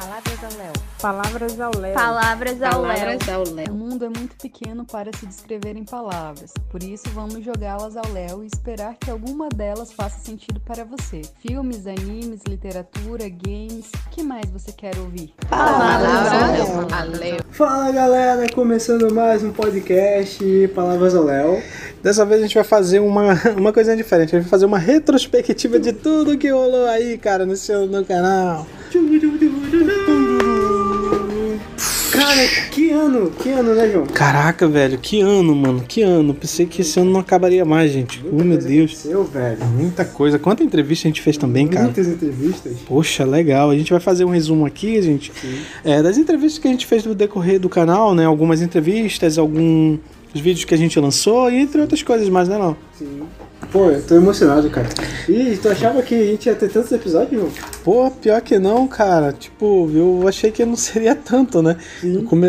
Palavras ao Léo. Palavras ao Léo. Palavras ao Léo. O mundo é muito pequeno para se descrever em palavras, por isso vamos jogá-las ao Léo e esperar que alguma delas faça sentido para você. Filmes, animes, literatura, games, o que mais você quer ouvir? Palavras ao Léo. Fala galera, começando mais um podcast Palavras ao Léo. Dessa vez a gente vai fazer uma, uma coisinha diferente. A gente vai fazer uma retrospectiva de tudo que rolou aí, cara, no seu no canal. Cara, que ano, que ano, né, João? Caraca, velho, que ano, mano, que ano. Pensei que esse ano não acabaria mais, gente. Oh, meu Deus. Seu, velho. Muita coisa. Quanta entrevista a gente fez também, cara. Muitas entrevistas. Poxa, legal. A gente vai fazer um resumo aqui, gente, é, das entrevistas que a gente fez no decorrer do canal, né? Algumas entrevistas, alguns vídeos que a gente lançou e entre outras coisas mais, né, não? Sim. Pô, eu tô emocionado, cara. E tu achava que a gente ia ter tantos episódios, João? Pô, pior que não, cara. Tipo, eu achei que não seria tanto, né?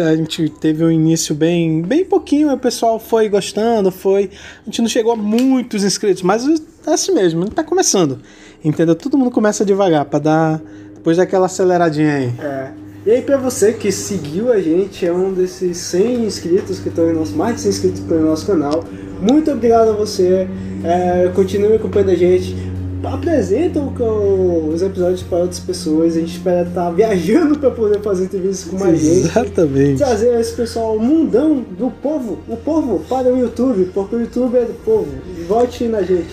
A gente teve um início bem, bem pouquinho, o pessoal foi gostando, foi. A gente não chegou a muitos inscritos, mas é assim mesmo, tá começando. Entendeu? Todo mundo começa devagar pra dar. Depois daquela aceleradinha aí. É. E aí, pra você que seguiu a gente, é um desses 100 inscritos que estão em nosso, mais de 100 inscritos que estão no nosso canal, muito obrigado a você. É, continue acompanhando a gente. Apresenta o- os episódios para outras pessoas. A gente espera estar viajando para poder fazer entrevistas com mais gente. Exatamente. Trazer esse pessoal, mundão do povo, o povo para o YouTube, porque o YouTube é do povo. Vote na gente.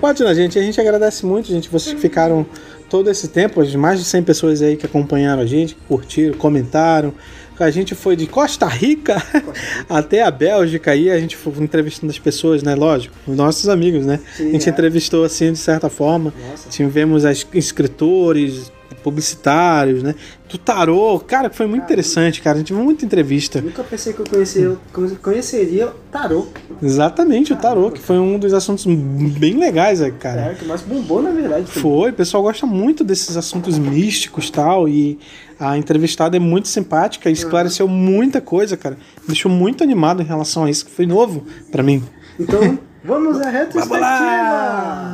Pode na gente, a gente agradece muito, gente, vocês que ficaram todo esse tempo, mais de 100 pessoas aí que acompanharam a gente, curtiram, comentaram. A gente foi de Costa Rica até a Bélgica aí, a gente foi entrevistando as pessoas, né? Lógico, os nossos amigos, né? Sim, a gente é. entrevistou assim, de certa forma. Nossa. Tivemos as escritores, publicitários, né? Do tarô, cara, foi muito interessante, cara. A gente viu muita entrevista. Nunca pensei que eu conheceria, conheceria tarô. Exatamente, o tarô, que foi um dos assuntos bem legais, aí, cara. É, que mais bombou na verdade. também. Foi, o pessoal gosta muito desses assuntos místicos e tal, e a entrevistada é muito simpática, e esclareceu muita coisa, cara. Deixou muito animado em relação a isso, que foi novo pra mim. Então, vamos à retrospectiva!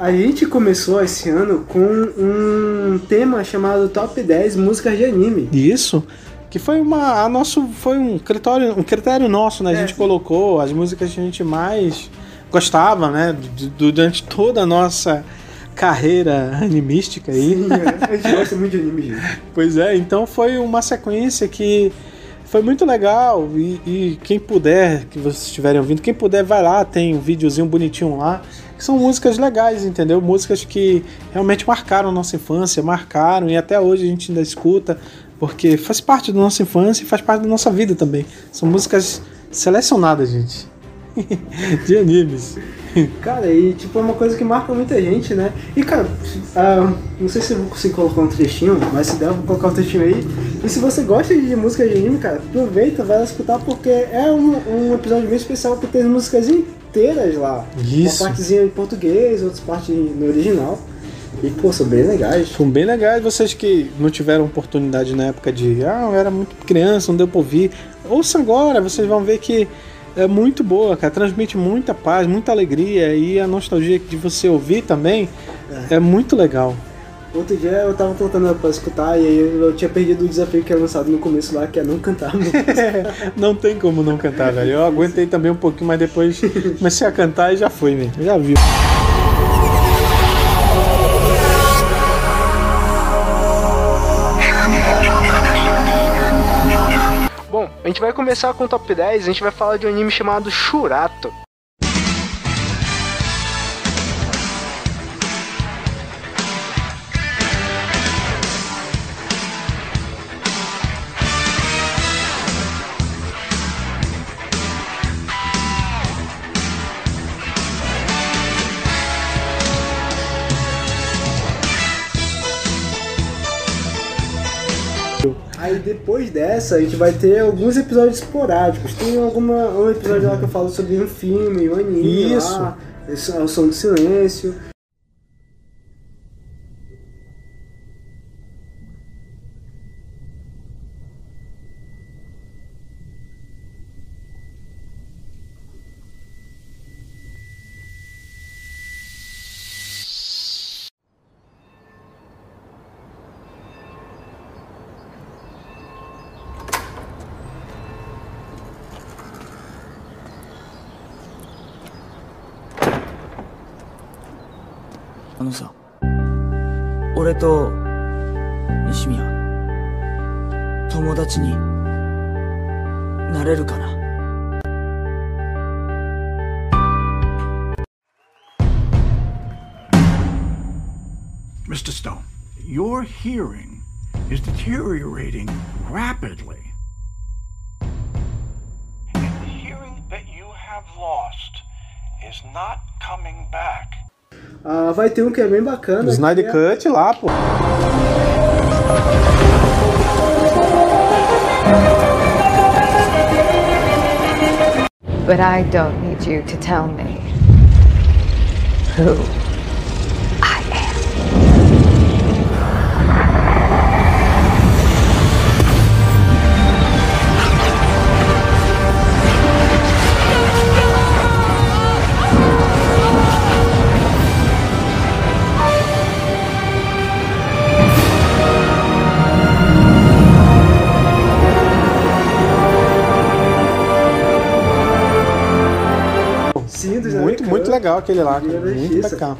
A gente começou esse ano com um tema chamado Top 10 Músicas de Anime. Isso, que foi uma, a nosso, foi um critério, um critério nosso, né? A É, gente sim. colocou as músicas que a gente mais gostava, né? Durante toda a nossa carreira animística aí. a gente gosta muito de anime, gente. Pois é, então foi uma sequência que foi muito legal e, e quem puder, que vocês estiverem ouvindo, quem puder vai lá, tem um videozinho bonitinho lá, que são músicas legais, entendeu? Músicas que realmente marcaram a nossa infância, marcaram e até hoje a gente ainda escuta, porque faz parte da nossa infância e faz parte da nossa vida também. São músicas selecionadas, gente. De animes. Cara, e tipo, é uma coisa que marca muita gente, né? E cara, ah, não sei se eu vou conseguir colocar um trechinho, mas se der, eu vou colocar um trechinho aí. E se você gosta de música de anime, cara, aproveita, vai lá escutar, porque é um, um episódio bem especial que tem músicas inteiras lá. Isso. Uma partezinha em português, outras partes no original. E, pô, são bem legais. São bem legais vocês que não tiveram oportunidade na época de ah, eu era muito criança, não deu pra ouvir. Ouça agora, vocês vão ver que é muito boa, cara. Transmite muita paz, muita alegria e a nostalgia de você ouvir também é, muito legal. Outro dia eu tava tentando pra escutar e aí eu tinha perdido o desafio que era lançado no começo lá, que é não cantar. não tem como não cantar, velho. Eu aguentei também um pouquinho, mas depois comecei a cantar e já foi, velho. Já viu. Bom, a gente vai começar com o top 10, a gente vai falar de um anime chamado Shurato. Aí depois dessa a gente vai ter alguns episódios esporádicos. Tem alguma, um episódio lá que eu falo sobre um filme, um anime Isso. lá, é o som do silêncio. 俺と、西宮、友達になれるかな Mr. Stone, your hearing is deteriorating rapidly. Ah, vai ter um que é bem bacana. O Snyder é- Cut lá, pô. But I don't need you to tell me who Muito, legal aquele lá, cara. Muito legal.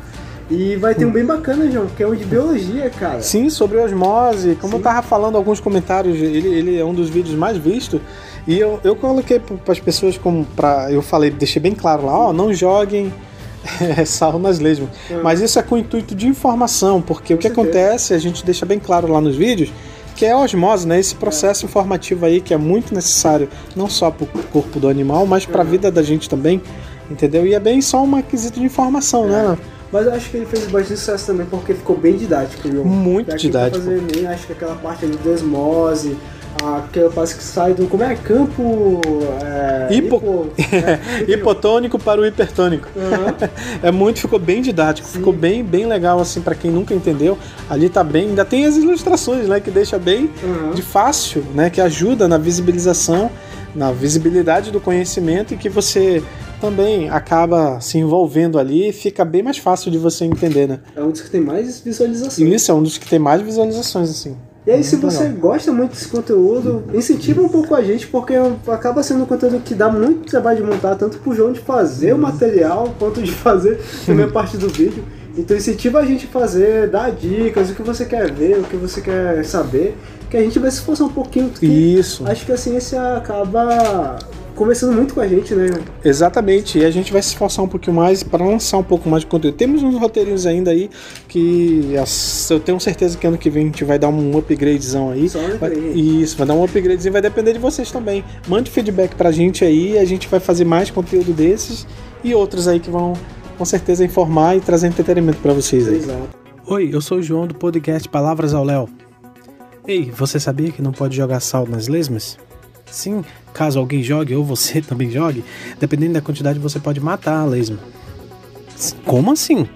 E vai ter um bem bacana, João, que é o de biologia, cara. Sim, sobre osmose. Como Sim. eu tava falando alguns comentários, ele, ele é um dos vídeos mais vistos. E eu, eu coloquei para as pessoas como para eu falei, deixei bem claro lá, ó, não joguem é, sal nas lesmas. Mas isso é com o intuito de informação, porque o que certeza. acontece, a gente deixa bem claro lá nos vídeos, que é a osmose, né? Esse processo informativo aí que é muito necessário, não só para o corpo do animal, mas para a vida da gente também, entendeu? E é bem só um quesito de informação, né? Léo? Mas eu acho que ele fez bastante sucesso também porque ficou bem didático, João. Muito Pra quem didático. Fazer Enem, acho que aquela parte ali do osmose, aquela parte que sai do. Como é? Campo. É, Hipo- hipo- é, Hipotônico para o hipertônico. Aham. É muito, ficou bem didático, ficou bem, bem legal assim para quem nunca entendeu. Ali tá bem, ainda tem as ilustrações, né, que deixa bem Aham. de fácil, né, que ajuda na visibilização, na visibilidade do conhecimento e que você também acaba se envolvendo ali e fica bem mais fácil de você entender, né? É um dos que tem mais visualizações. Isso é um dos que tem mais visualizações assim. E aí, se você legal. gosta muito desse conteúdo, incentiva um pouco a gente, porque acaba sendo um conteúdo que dá muito trabalho de montar, tanto pro João de fazer o material, quanto de fazer também a parte do vídeo. Então incentiva a gente a fazer, dar dicas, o que você quer ver, o que você quer saber, que a gente vai se esforçar um pouquinho, Isso. acho que a ciência acaba conversando muito com a gente, né? Exatamente, e a gente vai se esforçar um pouquinho mais para lançar um pouco mais de conteúdo. Temos uns roteirinhos ainda aí que eu tenho certeza que ano que vem a gente vai dar um upgradezão aí. Só Vai- isso, vai dar um upgradezinho, vai depender de vocês também. Mande feedback pra gente aí, a gente vai fazer mais conteúdo desses e outros aí que vão com certeza informar e trazer entretenimento para vocês aí. Exato. Oi, eu sou o João do podcast Palavras ao Léo. Ei, você sabia que não pode jogar sal nas lesmas? Sim, caso alguém jogue ou você também jogue, dependendo da quantidade você pode matar a lesma. Como assim?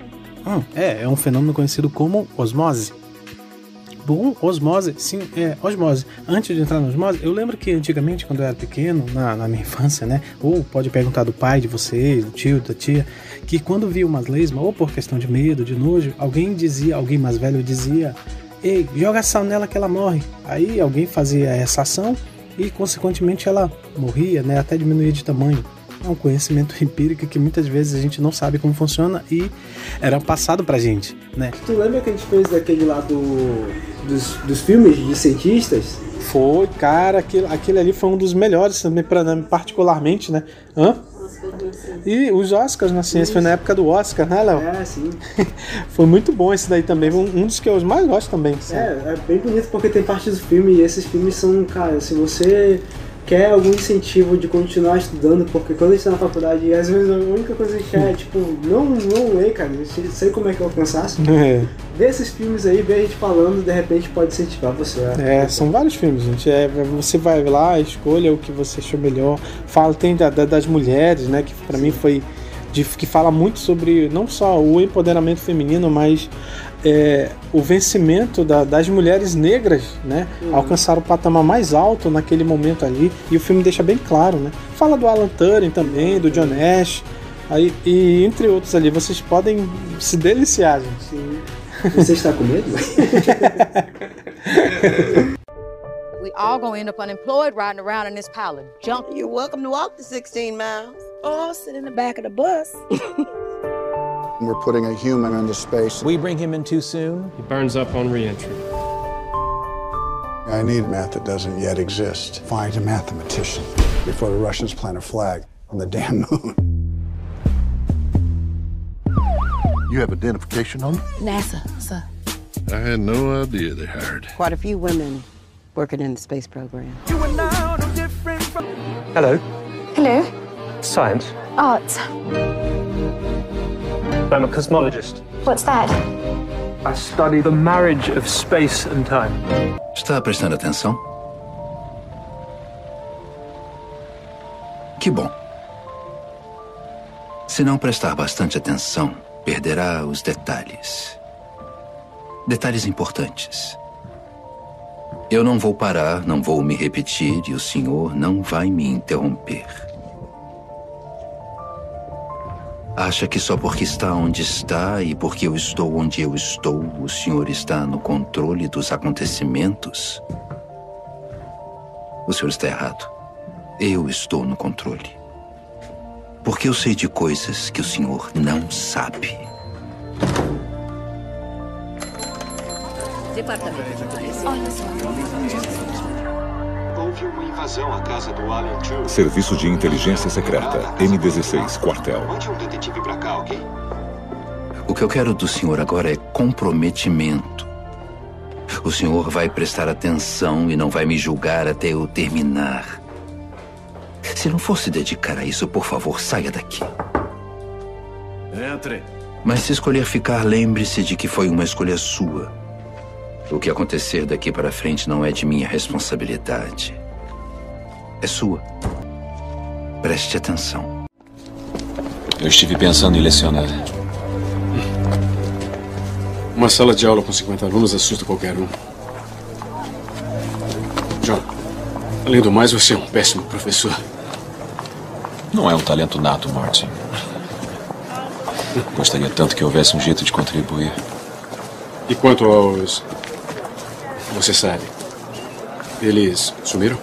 Hum, é, é um fenômeno conhecido como osmose. Bom, osmose, sim, é osmose. Antes de entrar na osmose, eu lembro que antigamente, quando eu era pequeno, na, na minha infância, né? Ou pode perguntar do pai de vocês, do tio, da tia, que quando via umas lesmas, ou por questão de medo, de nojo, alguém dizia, alguém mais velho dizia: Ei, joga sal nela que ela morre. Aí alguém fazia essa ação e, consequentemente, ela morria, né? Até diminuía de tamanho. É um conhecimento empírico que muitas vezes a gente não sabe como funciona e era passado pra gente, né? Tu lembra que a gente fez daquele lá do, dos, dos filmes de cientistas? Foi, cara, aquele, aquele ali foi um dos melhores também, pra, particularmente, né? Hã? E os Oscars na ciência, foi na época do Oscar, né, Léo? É, sim. Foi muito bom esse daí também, um, um dos que eu mais gosto também. É, é bem bonito porque tem parte do filme e esses filmes são, cara, se você quer algum incentivo de continuar estudando, porque quando a gente tá na faculdade, às vezes a única coisa que a gente quer é, tipo, não, não ler, cara, eu sei como é que é o cansaço. É, Ver esses filmes aí, ver a gente falando, de repente pode incentivar você. a- é, são vários filmes, gente. É, você vai lá, escolha o que você achou melhor. Fala, tem da- da- das mulheres, né? Que pra mim foi. de- que fala muito sobre não só o empoderamento feminino, mas é, o vencimento da- das mulheres negras, né? Alcançaram o patamar mais alto naquele momento ali. E o filme deixa bem claro, né? Fala do Alan Turing também, do John Nash. Aí, e entre outros ali, vocês podem se deliciar, gente. Sim. Você está com medo? We all gonna end up unemployed riding around in this pile of junk. You're welcome to walk the 16 miles or sit in the back of the bus. We're putting a human into space. We bring him in too soon. He burns up on reentry. I need math that doesn't yet exist. Find a mathematician before the Russians plant a flag on the damn moon. You have identification on them? NASA, sir. I had no idea they hired. Quite a few women working in the space program. You were now no different from Hello. Hello. Science. Art. I'm a cosmologist. What's that? I study the marriage of space and time. Está prestando atenção? Que bom. Se não prestar bastante atenção, perderá os detalhes. Detalhes importantes. Eu não vou parar, não vou me repetir e o senhor não vai me interromper. Acha que só porque está onde está e porque eu estou onde eu estou, o senhor está no controle dos acontecimentos? O senhor está errado. Eu estou no controle. Porque eu sei de coisas que o senhor não sabe. Departamento. Olha só. Houve uma invasão à casa do Alan True. Serviço de Inteligência Secreta, M16, quartel. Mande um detetive pra cá, ok? O que eu quero do senhor agora é comprometimento. O senhor vai prestar atenção e não vai me julgar até eu terminar. Se não for se dedicar a isso, por favor, saia daqui. Entre. Mas se escolher ficar, lembre-se de que foi uma escolha sua. O que acontecer daqui para frente não é de minha responsabilidade. É sua. Preste atenção. Eu estive pensando em lecionar. Uma sala de aula com 50 alunos assusta qualquer um. John, além do mais, você é um péssimo professor. Não é um talento nato, Martin. Gostaria tanto que houvesse um jeito de contribuir. E quanto aos. Você sabe. Eles sumiram?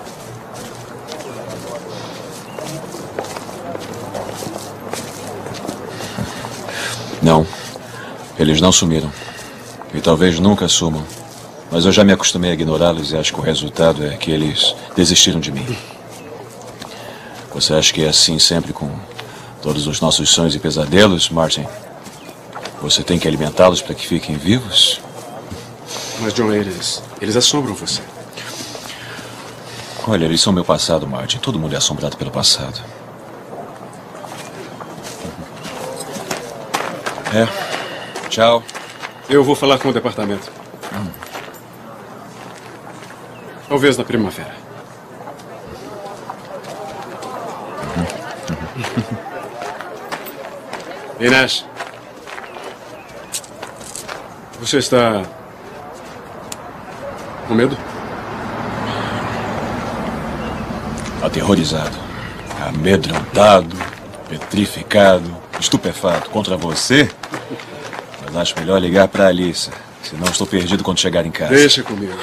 Não. Eles não sumiram. E talvez nunca sumam. Mas eu já me acostumei a ignorá-los e acho que o resultado é que eles desistiram de mim. Você acha que é assim sempre com todos os nossos sonhos e pesadelos, Martin? Você tem que alimentá-los para que fiquem vivos? Mas, John, eles. Eles assombram você. Olha, eles são meu passado, Martin. Todo mundo é assombrado pelo passado. É. Tchau. Eu vou falar com o departamento. Talvez na primavera. Inês. Você está. com medo? Aterrorizado, amedrontado, petrificado, estupefato contra você. Acho melhor ligar para Alice, senão estou perdido quando chegar em casa. Deixa comigo.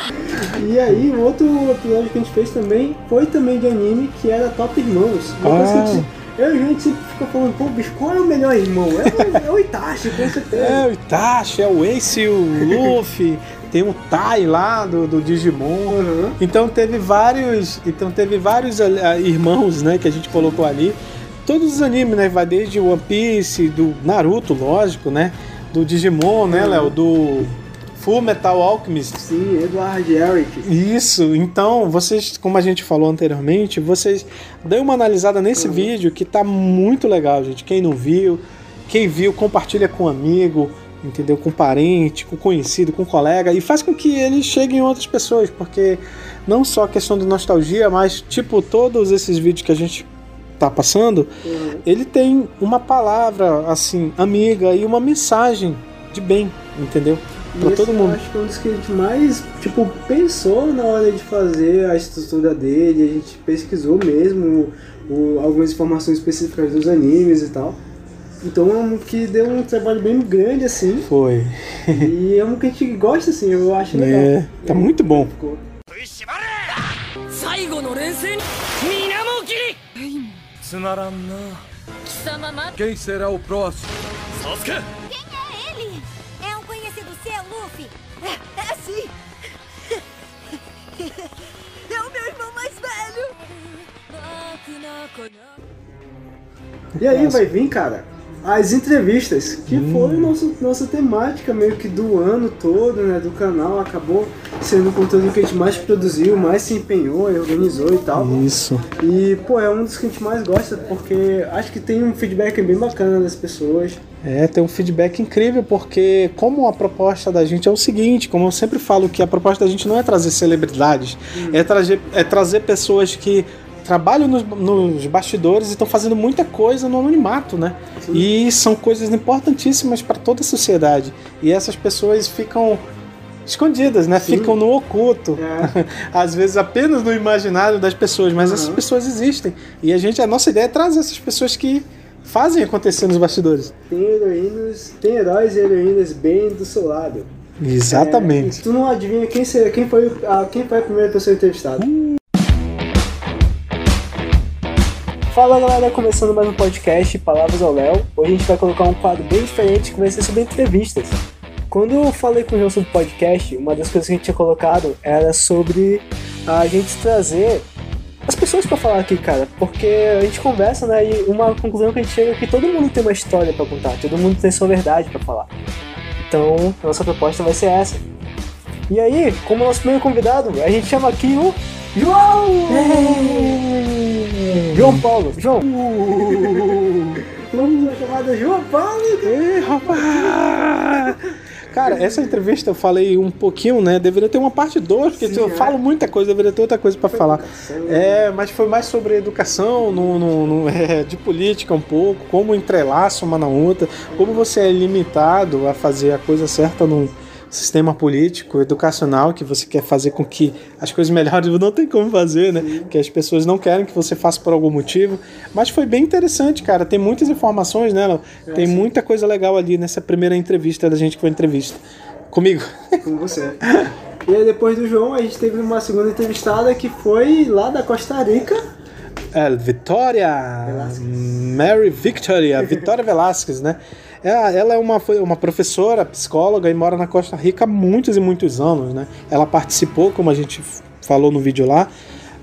E aí, um outro episódio que a gente fez também foi também de anime, que era Top Irmãos. Uma coisa que a gente, eu e a gente sempre fica falando, pô, bicho, qual é o melhor irmão? É o, é o Itachi, com certeza. É o Itachi, é o Ace, o Luffy, tem o Tai lá do, do Digimon. Então teve vários, então teve vários ah, irmãos, né, que a gente colocou ali. Todos os animes, né, vai desde One Piece, do Naruto, lógico, né, do Digimon, né, Léo, do Full Metal Alchemist. Sim, Edward Eric. Isso, então vocês, como a gente falou anteriormente, vocês dêem uma analisada nesse vídeo que tá muito legal, gente. Quem não viu, quem viu, compartilha com um amigo, entendeu? Com parente, com conhecido, com colega e faz com que ele chegue em outras pessoas, porque não só a questão de nostalgia, mas tipo todos esses vídeos que a gente tá passando, ele tem uma palavra assim amiga e uma mensagem de bem, entendeu? Pra E todo mundo. Eu acho que é um dos que a gente mais, tipo, pensou na hora de fazer a estrutura dele, a gente pesquisou mesmo o- algumas informações específicas dos animes e tal. Então é um que deu um trabalho bem grande, assim. Foi. E é um que a gente gosta, assim, eu acho legal. É, tá muito bom. Tsunaran na. Quem será o próximo? Sasuke! Quem é ele? É um conhecido seu, Luffy. É, é sim. É o meu irmão mais velho. E aí, vai vir, cara? As entrevistas, que foi nosso, nossa temática meio que do ano todo, né, do canal, acabou sendo o conteúdo que a gente mais produziu, mais se empenhou e organizou e tal. Isso. E, pô, é um dos que a gente mais gosta, porque acho que tem um feedback bem bacana das pessoas. É, tem um feedback incrível, porque como a proposta da gente é o seguinte, como eu sempre falo que a proposta da gente não é trazer celebridades, é, trazer, é trazer pessoas que trabalham nos, nos bastidores e estão fazendo muita coisa no anonimato, né? E são coisas importantíssimas para toda a sociedade. E essas pessoas ficam escondidas, né? Sim. Ficam no oculto. Às vezes apenas no imaginário das pessoas, mas essas Uhum. pessoas existem. E a gente, a nossa ideia é trazer essas pessoas que fazem acontecer nos bastidores. Tem heroínas, tem heróis e heroínas bem do seu lado. Exatamente. É, tu não adivinha quem, quem, foi, a, quem foi a primeira pessoa entrevistada? Fala galera, começando mais um podcast Palavras ao Léo. Hoje a gente vai colocar um quadro bem diferente que vai ser sobre entrevistas. Quando eu falei com o João sobre podcast, uma das coisas que a gente tinha colocado era sobre a gente trazer as pessoas pra falar aqui, cara, porque a gente conversa, né, e uma conclusão que a gente chega é que todo mundo tem uma história pra contar, todo mundo tem sua verdade pra falar. Então, a nossa proposta vai ser essa. E aí, como nosso primeiro convidado, a gente chama aqui o João! João Paulo. João. Vamos a chamada João Paulo. Ei, rapaz! Cara, essa entrevista eu falei um pouquinho, né? Deveria ter uma parte 2, porque Sim, eu é. falo muita coisa, deveria ter outra coisa pra falar. É, mas foi mais sobre educação, no, no- no- é, de política um pouco, como entrelaça uma na outra, como você é limitado a fazer a coisa certa num sistema político, educacional, que você quer fazer com que as coisas melhorem, não tem como fazer, né? Que as pessoas não querem que você faça por algum motivo. Mas foi bem interessante, cara. Tem muitas informações, né? Léo? É, Tem sim. muita coisa legal ali nessa primeira entrevista da gente que foi entrevista. Comigo. Com você. E aí, depois do João, a gente teve uma segunda entrevistada que foi lá da Costa Rica. É, Vitória. Mary Victoria. Vitória Velasquez, né? Ela, ela é uma, uma professora, psicóloga e mora na Costa Rica há muitos e muitos anos, né? Ela participou, como a gente falou no vídeo lá,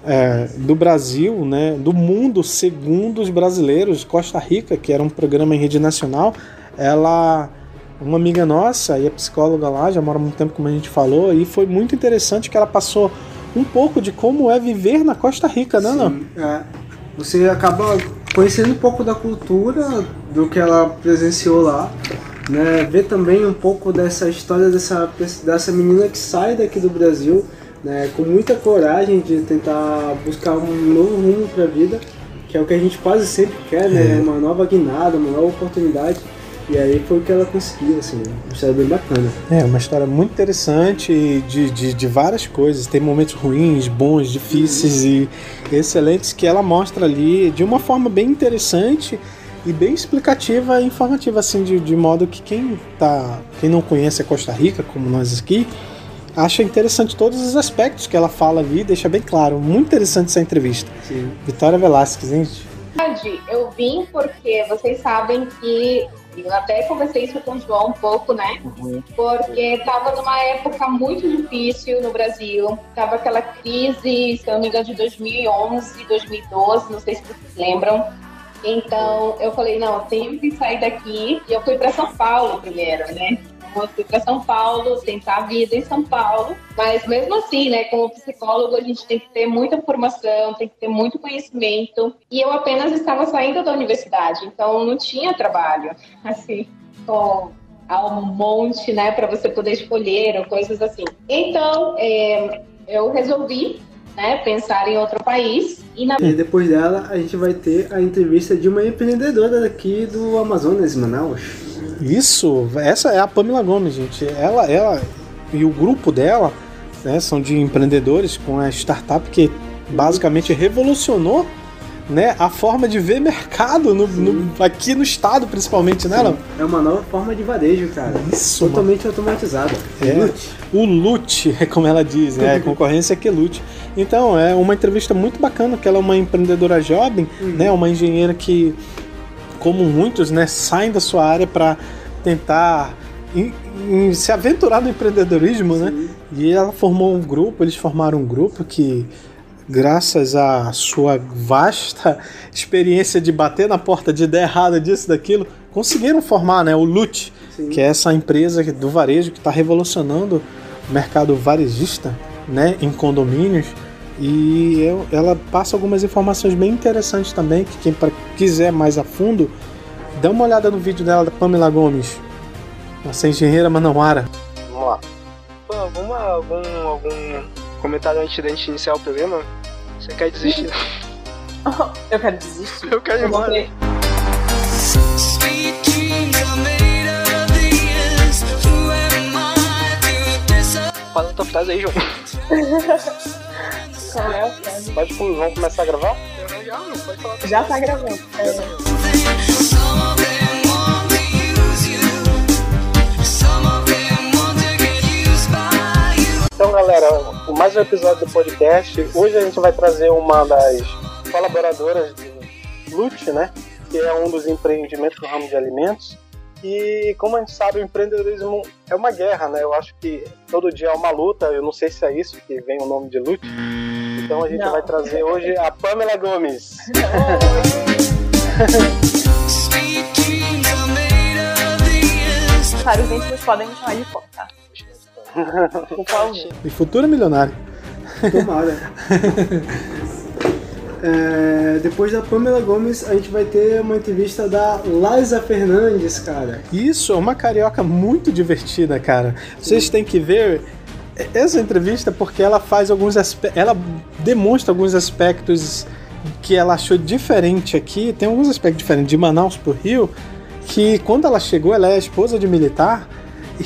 é, do Brasil, né? Do mundo segundo os brasileiros, Costa Rica, que era um programa em rede nacional. Ela uma amiga nossa e é psicóloga lá, já mora há muito tempo, como a gente falou, e foi muito interessante que ela passou um pouco de como é viver na Costa Rica, né, não? É, você acaba conhecendo um pouco da cultura do que ela presenciou lá, né? Ver também um pouco dessa história dessa, dessa menina que sai daqui do Brasil, né? Com muita coragem de tentar buscar um novo rumo para a vida, que é o que a gente quase sempre quer, né? É. Uma nova guinada, uma nova oportunidade. E aí foi o que ela conseguiu, assim, uma história bem bacana. É, uma história muito interessante de, de, de várias coisas. Tem momentos ruins, bons, difíceis e excelentes que ela mostra ali de uma forma bem interessante e bem explicativa e informativa, assim, de, de modo que quem, tá, quem não conhece a Costa Rica, como nós aqui, acha interessante todos os aspectos que ela fala ali, deixa bem claro. Muito interessante essa entrevista. Sim. Vitória Velasquez, hein? eu vim porque vocês sabem que eu até conversei isso com o João um pouco, né? Porque estava numa época muito difícil no Brasil. Tava aquela crise, se eu não me engano, de 2011, 2012, não sei se vocês lembram. Então eu falei, não, eu tenho que sair daqui. E eu fui para São Paulo primeiro, né? Fui para São Paulo, tentar a vida em São Paulo, mas mesmo assim, né, como psicólogo, a gente tem que ter muita formação, tem que ter muito conhecimento. E eu apenas estava saindo da universidade, então não tinha trabalho, assim, com há um monte, né, para você poder escolher ou coisas assim. Então, é, eu resolvi, né, pensar em outro país e na E depois dela, a gente vai ter a entrevista de uma empreendedora daqui do Amazonas, Manaus. Isso, essa é a Pamela Gomes, gente. Ela, ela e o grupo dela né, são de empreendedores com a startup que basicamente revolucionou né, a forma de ver mercado no, no- aqui no estado, principalmente, né, Léo? É uma nova forma de varejo, cara. Isso, Totalmente automatizada. É, o Lute, como ela diz, né? A concorrência é que lute. Então, é uma entrevista muito bacana, que ela é uma empreendedora jovem, né? Uma engenheira que, como muitos, né, saem da sua área para tentar em- em se aventurar no empreendedorismo, né? E ela formou um grupo, eles formaram um grupo que graças à sua vasta experiência de bater na porta de ideia errada disso, daquilo, conseguiram formar né, o LUT, que é essa empresa do varejo que está revolucionando o mercado varejista né, em condomínios. E eu- ela passa algumas informações bem interessantes também, que quem pra- quiser mais a fundo, dá uma olhada no vídeo dela da Pamela Gomes, nossa engenheira manauara. Vamos lá. Pô, alguma, algum, algum comentário antes da gente iniciar o programa? Você quer desistir? Eu quero desistir. Eu quero ir embora. Fala a tua frase aí, João. Qual é a frase? Pode, vamos começar a gravar? Já tá gravando. É. Então, galera, mais um episódio do podcast. Hoje a gente vai trazer uma das colaboradoras de Lute, né? Que é um dos empreendimentos do ramo de alimentos. E como a gente sabe, o empreendedorismo é uma guerra, né? Eu acho que todo dia é uma luta. Eu não sei se é isso que vem o nome de Lute. Então a gente Não. vai trazer hoje a Pamela Gomes. Para os íntimos podem me chamar de Pó, tá? Por favor. E futura milionária. Tomara. É, depois da Pamela Gomes, a gente vai ter uma entrevista da Liza Fernandes, cara. Isso, é uma carioca muito divertida, cara. Vocês têm que ver essa entrevista porque ela faz alguns aspectos. Ela demonstra alguns aspectos que ela achou diferente aqui. Tem alguns aspectos diferentes de Manaus pro Rio. Que quando ela chegou, ela é esposa de militar.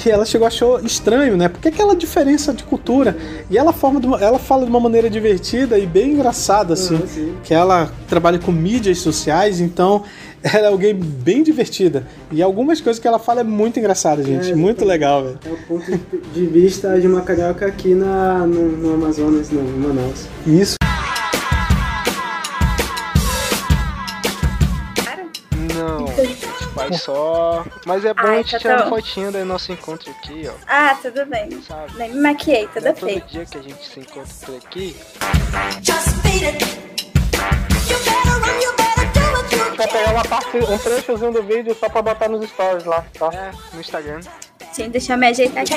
E ela chegou achou estranho, né? Porque aquela diferença de cultura. E ela, forma uma- ela fala de uma maneira divertida e bem engraçada, assim. Uhum, que ela trabalha com mídias sociais, então ela é alguém bem divertida. E algumas coisas que ela fala é muito engraçada, gente. É, muito legal, velho. É o ponto de vista de uma carioca aqui na, no, no Amazonas, não, em Manaus. Isso. Faz só. Mas é bom Ai, a gente tá tirar uma fotinha do nosso encontro aqui, ó. Ah, tudo bem. Nem me maquiei, tudo é todo feio. dia que a gente se encontra por aqui. Vai pegar uma parte, um trechozinho do vídeo só pra botar nos stories lá, tá? É, no Instagram. Sim, deixa eu me ajeitar aqui.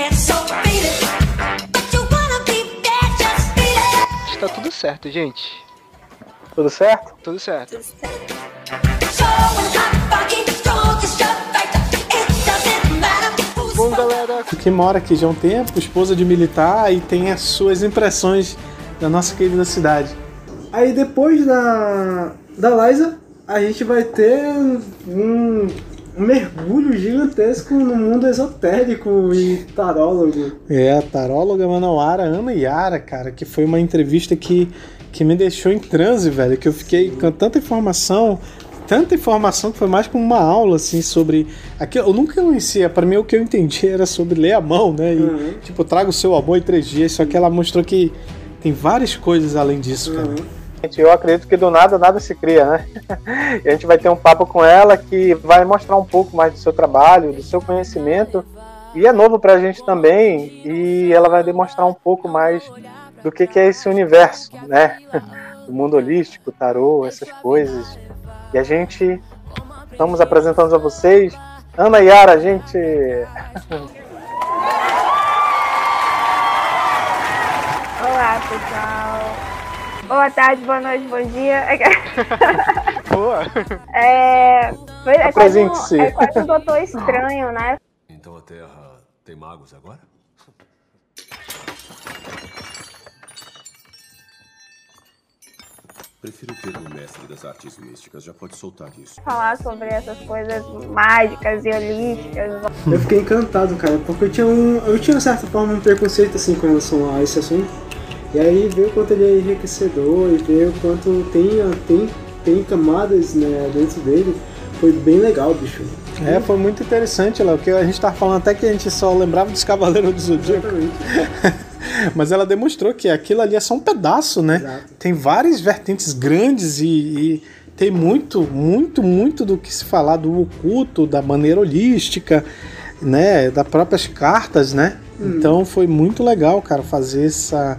Está tudo certo, gente. Tudo certo? Tudo certo. Bom, galera, Que mora aqui já há um tempo, esposa de militar e tem as suas impressões da nossa querida cidade. Aí depois da, da Liza, a gente vai ter um, mergulho gigantesco no mundo esotérico e tarólogo. É, a taróloga manauara Ana Yara, cara, que foi uma entrevista que, que me deixou em transe, velho, que eu fiquei com tanta informação, tanta informação que foi mais como uma aula, assim, sobre... Aquilo, eu nunca conhecia, pra mim o que eu entendi era sobre ler a mão, né, e, tipo, traga o seu amor em três dias, só que ela mostrou que tem várias coisas além disso, cara. Eu acredito que do nada nada se cria, né? E a gente vai ter um papo com ela que vai mostrar um pouco mais do seu trabalho, do seu conhecimento. E é novo pra gente também. E ela vai demonstrar um pouco mais do que, que é esse universo, né? O mundo holístico, tarô, essas coisas. E a gente estamos apresentando a vocês Ana Yara, gente. Olá, pessoal. Boa tarde, boa noite, bom dia. Boa. É, foi- é, quase um, é quase um doutor estranho, né? Então a Terra tem magos agora? Prefiro ter um mestre das artes místicas, já pode soltar isso. Falar sobre essas coisas mágicas e holísticas. Eu fiquei encantado, cara, porque eu tinha um. Eu tinha, de certa forma, um preconceito assim com relação a esse assunto. E aí ver o quanto ele é enriquecedor e ver o quanto tem, tem, tem camadas né, dentro dele, foi bem legal, bicho. É, foi muito interessante, Léo, que a gente tava falando até que a gente só lembrava dos Cavaleiros do Zodíaco. Mas ela demonstrou que aquilo ali é só um pedaço, né? Tem várias vertentes grandes e, e tem muito, muito, muito do que se falar do oculto, da maneira holística, né? Das próprias cartas, né? Hum. Então foi muito legal, cara, fazer essa.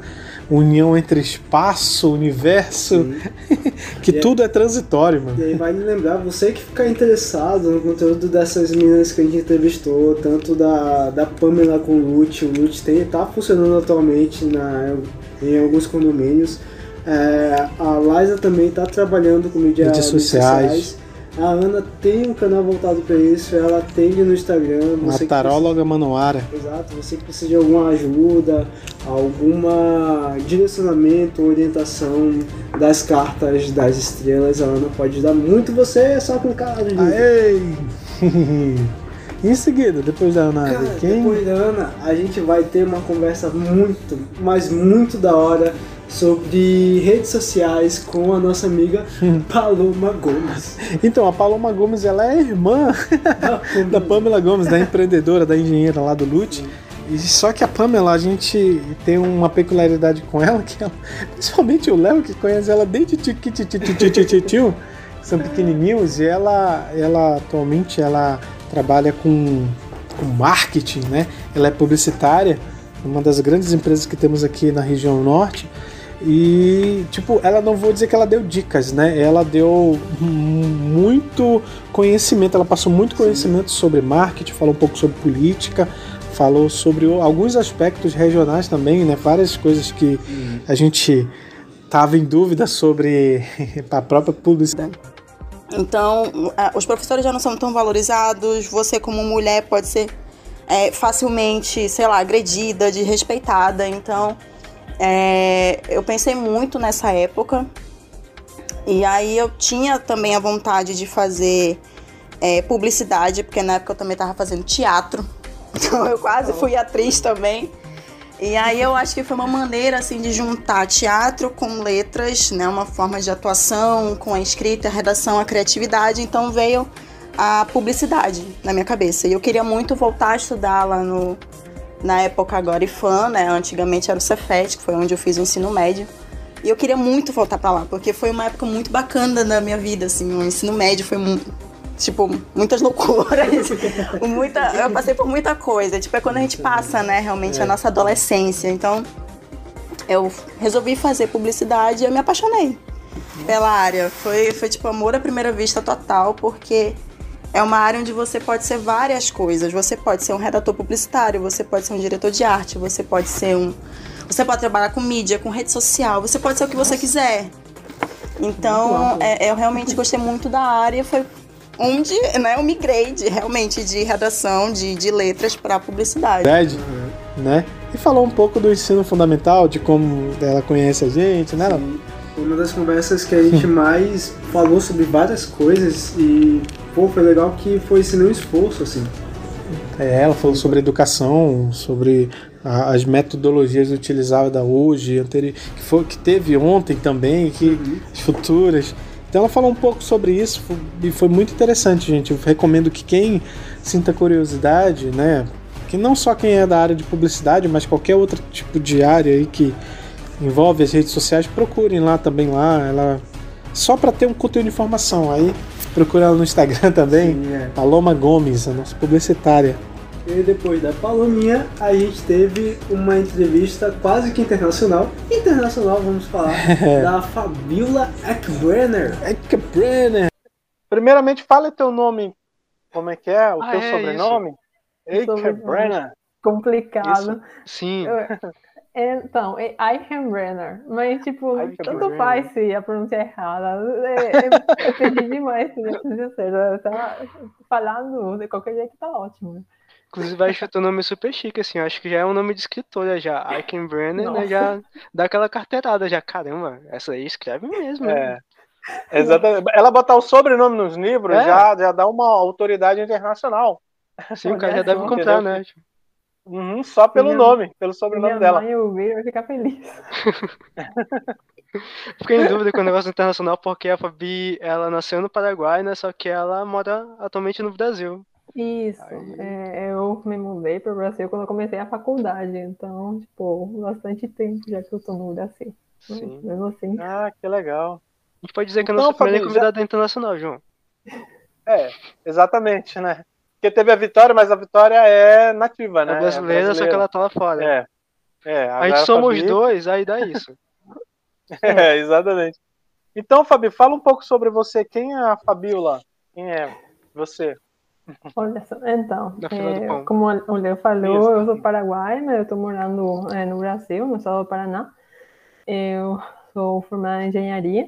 União entre espaço, universo, que E é- tudo é transitório, mano. E aí vai me lembrar, você que ficar interessado no conteúdo dessas meninas que a gente entrevistou, tanto da, da Pamela com o Lute, o Lute tem, tá funcionando atualmente na, em alguns condomínios. É, a Liza também tá trabalhando com mídia, Mídias sociais. A Ana tem um canal voltado para isso, ela atende no Instagram. Uma taróloga Manoara. Exato, você que precisa de alguma ajuda, alguma direcionamento, orientação das cartas das estrelas, a Ana pode ajudar muito você é só com cara de Aê! em seguida, depois da Ana, Cara, quem? depois da Ana, a gente vai ter uma conversa muito, mas muito da hora sobre redes sociais com a nossa amiga Paloma Gomes. Então, a Paloma Gomes, ela é irmã da Pamela Gomes, da empreendedora, da engenheira lá do Lute. E só que a Pamela, a gente tem uma peculiaridade com ela, que ela, principalmente o Léo, que conhece ela desde tio, são pequenininhos, e ela, ela atualmente ela trabalha com, com marketing, né? Ela é publicitária, uma das grandes empresas que temos aqui na região norte. E, tipo, ela não vou dizer que ela deu dicas, né? Ela deu muito conhecimento, ela passou muito conhecimento sobre marketing, falou um pouco sobre política, falou sobre alguns aspectos regionais também, né? Várias coisas que a gente tava em dúvida sobre a própria publicidade. Então, a- os professores já não são tão valorizados. Você, como mulher, pode ser é, facilmente, sei lá, agredida, desrespeitada. Então, é, eu pensei muito nessa época. E aí eu tinha também a vontade de fazer é, publicidade, porque na época eu também estava fazendo teatro. Então eu quase fui atriz também. E aí eu acho que foi uma maneira assim de juntar teatro com letras, né, uma forma de atuação com a escrita, a redação, a criatividade. Então veio a publicidade na minha cabeça. E eu queria muito voltar a estudar lá no na época agora IFAM, né? Antigamente era o Cefet, que foi onde eu fiz o ensino médio. E eu queria muito voltar pra lá, porque foi uma época muito bacana na minha vida, assim, o ensino médio foi mu- tipo muitas loucuras, muita, eu passei por muita coisa. Tipo, é quando a gente passa, né, realmente a nossa adolescência. Então, eu resolvi fazer publicidade e eu me apaixonei pela área. Foi, foi tipo amor à primeira vista total, porque é uma área onde você pode ser várias coisas. Você pode ser um redator publicitário, você pode ser um diretor de arte, você pode ser um. Você pode trabalhar com mídia, com rede social, você pode ser o que você quiser. Então, é, eu realmente gostei muito da área. Foi onde né, eu migrei de, realmente de redação, de, de letras para publicidade. Verdade, né? E falou um pouco do ensino fundamental, de como ela conhece a gente, né? Foi uma das conversas que a gente mais falou sobre várias coisas e pô, foi legal que foi sem nenhum esforço, assim. É, ela falou sobre educação, sobre a- as metodologias utilizadas hoje, anteri- que, foi, que teve ontem também, que as futuras. Então ela falou um pouco sobre isso e foi muito interessante, gente. Eu recomendo que quem sinta curiosidade, né, que não só quem é da área de publicidade, mas qualquer outro tipo de área aí que envolve as redes sociais, procurem lá também lá. Ela só para ter um conteúdo de informação. Aí procura ela no Instagram também, Paloma Gomes, a nossa publicitária. E depois da Palominha, a gente teve uma entrevista quase que internacional. Internacional, vamos falar, da Fabiola Ekbrenner. Ekbrenner! Primeiramente, fala teu nome. Como é que é? O Ah, teu é, sobrenome? Eike Sobrenome. Brenner. Complicado. Sim. Eu- Então, é Eichenbrenner, mas tipo, tanto Eichenbrenner. faz se a pronúncia é errada. É, é, eu pedi demais se a pronúncia certa. Tá falando de qualquer jeito tá ótimo. Inclusive, acho o teu nome super chique, assim. Acho que já é um nome de escritora já. Aiken Brenner, né? Já dá aquela carteirada já. Caramba, essa aí escreve mesmo. É. né? Exatamente. Ela botar o sobrenome nos livros É. já, já dá uma autoridade internacional. Sim, o cara já deve comprar, né? Uhum, só pelo Minha- nome, pelo sobrenome Minha dela. mãe ouvir vai ficar feliz. Fiquei em dúvida com o negócio internacional porque a Fabi, ela nasceu no Paraguai, né? Só que ela mora atualmente no Brasil. Isso, é, eu me mudei para o Brasil quando eu comecei a faculdade, então, tipo, bastante tempo já que eu tô no Brasil. Sim. Mesmo assim. Ah, que legal. A gente pode dizer que é a Então, nossa primeira Fabi, já- convidada internacional, João. É, exatamente, né? Porque teve a Vitória, mas a Vitória é nativa, né? É brasileira, só que ela tá lá fora. É. É, A gente somos Fabi- dois, aí dá isso. É, exatamente. Então, Fabi, fala um pouco sobre você. Quem é a Fabiola? Quem é você? Olha só, então, é, como o Leo falou, Isso. eu sou paraguaia, mas eu estou morando é, no Brasil, no estado do Paraná. Eu sou formada em engenharia.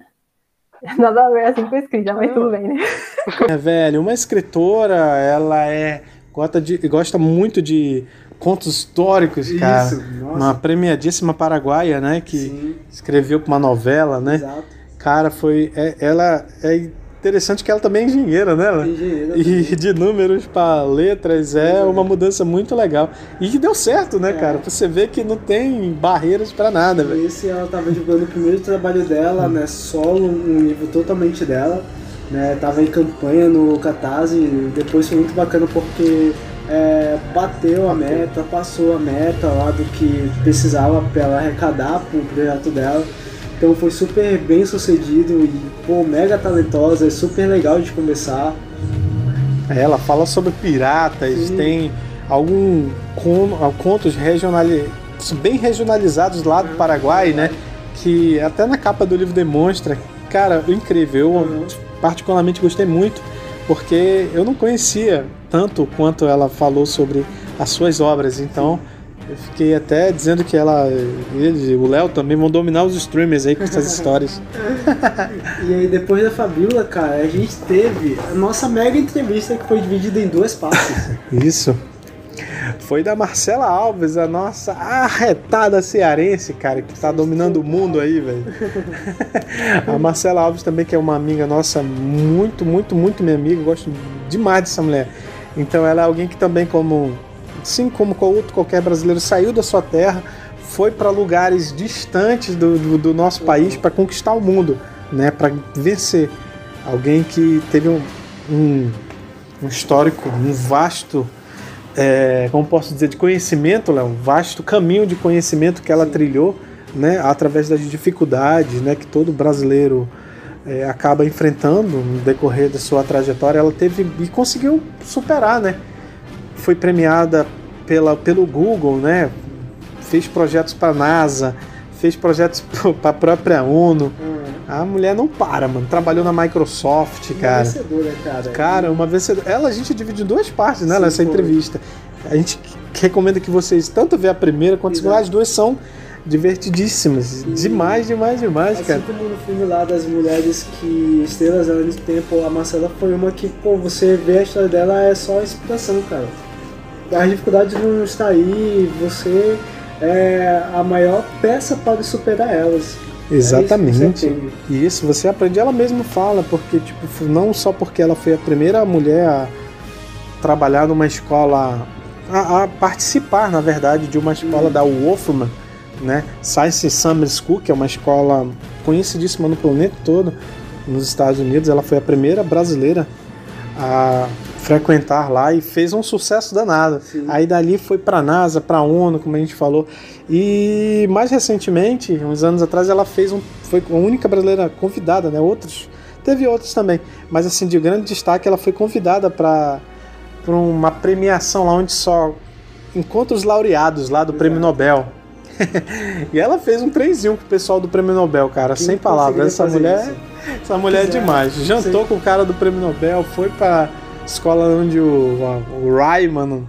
Nada a ver assim com escrita, mas tudo bem, né? É, velho, uma escritora, ela é gosta, de, gosta muito de contos históricos, Isso, cara. nossa. Uma premiadíssima paraguaia, né, que escreveu uma novela, né? Exato. Cara, foi é- ela é interessante que ela também é engenheira, né? ela? Engenheira E de números para letras é uma mudança muito legal. E que deu certo, né, cara? Você vê que não tem barreiras para nada, velho. Esse ela tava divulgando o primeiro trabalho dela, né? Solo, um livro totalmente dela. Né, tava em campanha no Catarse, depois foi muito bacana porque é, bateu a meta, passou a meta lá do que precisava para ela arrecadar pro projeto dela. Então foi super bem sucedido e pô, mega talentosa, é super legal de conversar. É, Ela fala sobre piratas, tem algum con- contos regionali bem regionalizados lá do Paraguai, né? Que até na capa do livro demonstra. Cara, incrível. Eu particularmente gostei muito, porque eu não conhecia tanto quanto ela falou sobre as suas obras. Então, eu fiquei até dizendo que ela, ele, o Léo também vão dominar os streamers aí com essas histórias. E aí depois da Fabiola, cara, a gente teve a nossa mega entrevista que foi dividida em duas partes. Isso. Foi da Marcela Alves, a nossa arretada cearense, cara, que tá dominando o mundo aí, velho. A Marcela Alves também, que é uma amiga nossa, muito, muito, muito minha amiga, gosto demais dessa mulher. Então ela é alguém que também, como, assim como outro qualquer brasileiro, saiu da sua terra, foi para lugares distantes do, do, do nosso país para conquistar o mundo, né, para vencer. Alguém que teve um, um, um histórico, um vasto é, como posso dizer, de conhecimento, Léo, um vasto caminho de conhecimento que ela trilhou, né, através das dificuldades, né, que todo brasileiro é, acaba enfrentando no decorrer da sua trajetória, ela teve e conseguiu superar, né? Foi premiada pela, pelo Google, né? Fez projetos para a NASA, fez projetos para a própria ONU. A mulher não para, mano. Trabalhou na Microsoft, cara. Vencedora, cara. Cara, uma vencedora. Ela a gente divide em duas partes, né? Sim, nessa foi. entrevista. A gente recomenda que vocês tanto vejam a primeira quanto a segunda. As duas são divertidíssimas. Demais, demais, demais, Assim cara. como no filme lá das mulheres que estrelas além do tempo, a Marcela foi uma que, pô, você vê a história dela é só inspiração, cara. As dificuldades não estão aí, você é a maior peça para superar elas. É isso Exatamente. aprende. E isso você aprende, ela mesma fala, porque tipo, não só porque ela foi a primeira mulher a trabalhar numa escola, a, a participar, na verdade, de uma escola da Wolfman, né? Science Summer School, que é uma escola conhecidíssima no planeta todo, nos Estados Unidos. Ela foi a primeira brasileira a frequentar lá e fez um sucesso danado. Aí dali foi para NASA, para ONU, como a gente falou. E mais recentemente, uns anos atrás, ela fez um foi a única brasileira convidada, né? Outros teve outros também, mas assim de grande destaque, ela foi convidada para para uma premiação lá onde só encontra os laureados lá do Prêmio Nobel. e ela fez um trenzinho pro pessoal do Prêmio Nobel, cara, Quem sem palavras. Essa mulher, fazer essa mulher é Quiser. demais. Jantou Sim. com o cara do Prêmio Nobel, foi pra escola onde o, o Ryman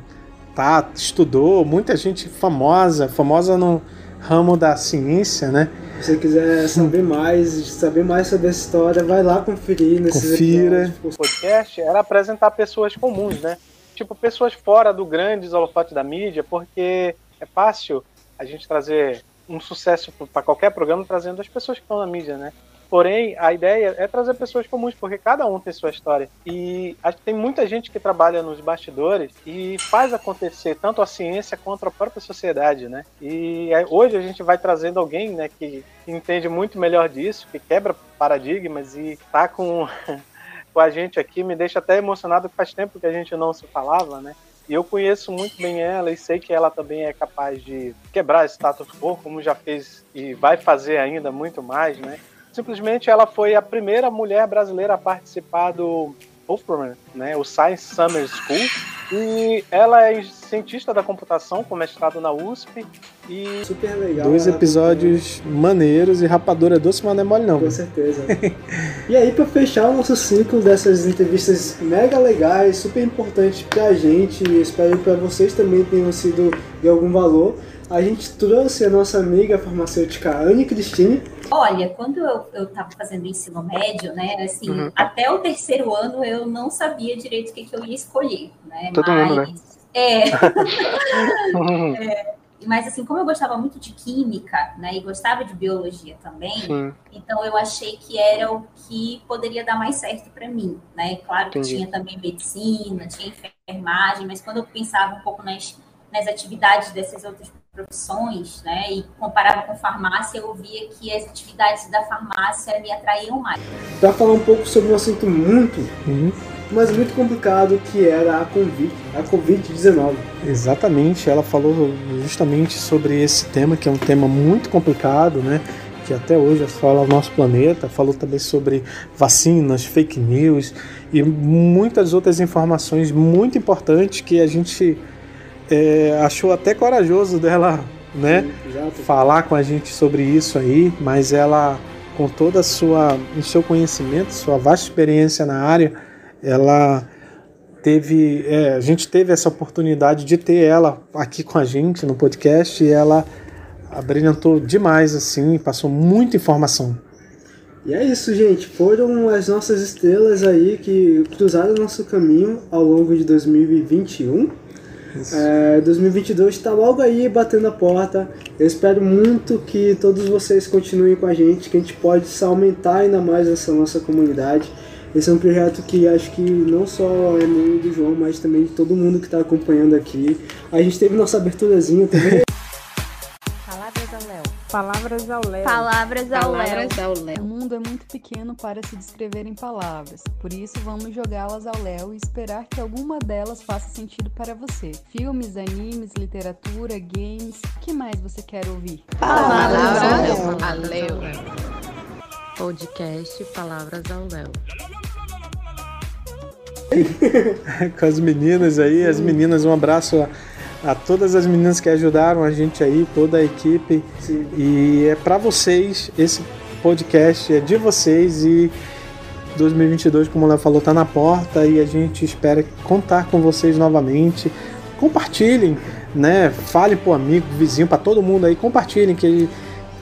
tá, estudou, muita gente famosa, famosa no ramo da ciência, né? Se você quiser saber mais, saber mais sobre essa história, vai lá conferir nesses Confira. episódios. O podcast era apresentar pessoas comuns, né? Tipo, pessoas fora do grande holofote da mídia, porque é fácil a gente trazer um sucesso para qualquer programa trazendo as pessoas que estão na mídia, né? Porém, a ideia é trazer pessoas comuns, porque cada um tem sua história. E acho que tem muita gente que trabalha nos bastidores e faz acontecer tanto a ciência quanto a própria sociedade, né? E aí, hoje a gente vai trazendo alguém, né, que, entende muito melhor disso, que quebra paradigmas e tá com com a gente aqui me deixa até emocionado, faz tempo que a gente não se falava, né? E eu conheço muito bem ela e sei que ela também é capaz de quebrar status quo, como já fez e vai fazer ainda muito mais, né? Simplesmente ela foi a primeira mulher brasileira a participar do Hoffman, né? O Science Summer School. E ela é cientista da computação com mestrado na USP E super legal. Dois ela episódios maneiros e rapadura doce, mas não é mole não. Com certeza. e aí, pra fechar o nosso ciclo dessas entrevistas mega legais, super importantes pra gente, e espero pra vocês também tenham sido de algum valor, a gente trouxe a nossa amiga farmacêutica Anne Cristine. Olha, quando eu, eu tava fazendo ensino médio, né, assim, Uhum. até o terceiro ano eu não sabia direito o que, que eu ia escolher, né? Todo mas, mundo, né? É. É, Mas assim, como eu gostava muito de química, né, e gostava de biologia também, Sim. então eu achei que era o que poderia dar mais certo para mim, né? Claro que Entendi. tinha também medicina, tinha enfermagem, mas quando eu pensava um pouco nas, nas atividades dessas outras profissões, né, e comparava com farmácia, eu via que as atividades da farmácia me atraíam mais. Pra falar um pouco sobre um assunto muito, Uhum. mas muito complicado, que era a Covid, a Covid-19. Exatamente, ela falou justamente sobre esse tema, que é um tema muito complicado, né? Que até hoje fala o nosso planeta, falou também sobre vacinas, fake news e muitas outras informações muito importantes que a gente é, achou até corajoso dela, né? Exato. Falar com a gente sobre isso aí, mas ela, com toda a sua, o seu conhecimento, sua vasta experiência na área, ela teve, é, a gente teve essa oportunidade de ter ela aqui com a gente no podcast e ela abrilhantou demais assim, passou muita informação. E é isso, gente. Foram as nossas estrelas aí que cruzaram o nosso caminho ao longo de 2021. É, 2022 está logo aí batendo a porta. Eu espero muito que todos vocês continuem com a gente, que a gente pode aumentar ainda mais essa nossa comunidade. Esse é um projeto que acho que não só é meu do João, mas também de todo mundo que está acompanhando aqui. A gente teve nossa aberturazinha também. Palavras ao Léo. Palavras ao Léo. Palavras ao Léo. O mundo é muito pequeno para se descrever em palavras, por isso vamos jogá-las ao Léo e esperar que alguma delas faça sentido para você. Filmes, animes, literatura, games, o que mais você quer ouvir? Palavras ao Léo. Podcast Palavras ao Léo. com as meninas aí, as meninas, um abraço a, todas as meninas que ajudaram a gente aí, toda a equipe. E é para vocês, esse podcast é de vocês e 2022, como ela falou, tá na porta e a gente espera contar com vocês novamente. Compartilhem, né? Fale pro amigo, vizinho, para todo mundo aí, compartilhem que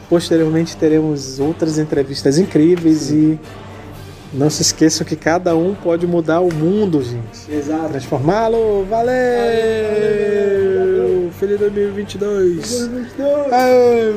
posteriormente teremos outras entrevistas incríveis e não se esqueçam que cada um pode mudar o mundo, gente. Exato. Transformá-lo. Valeu! Feliz 2022! 2022! Aê!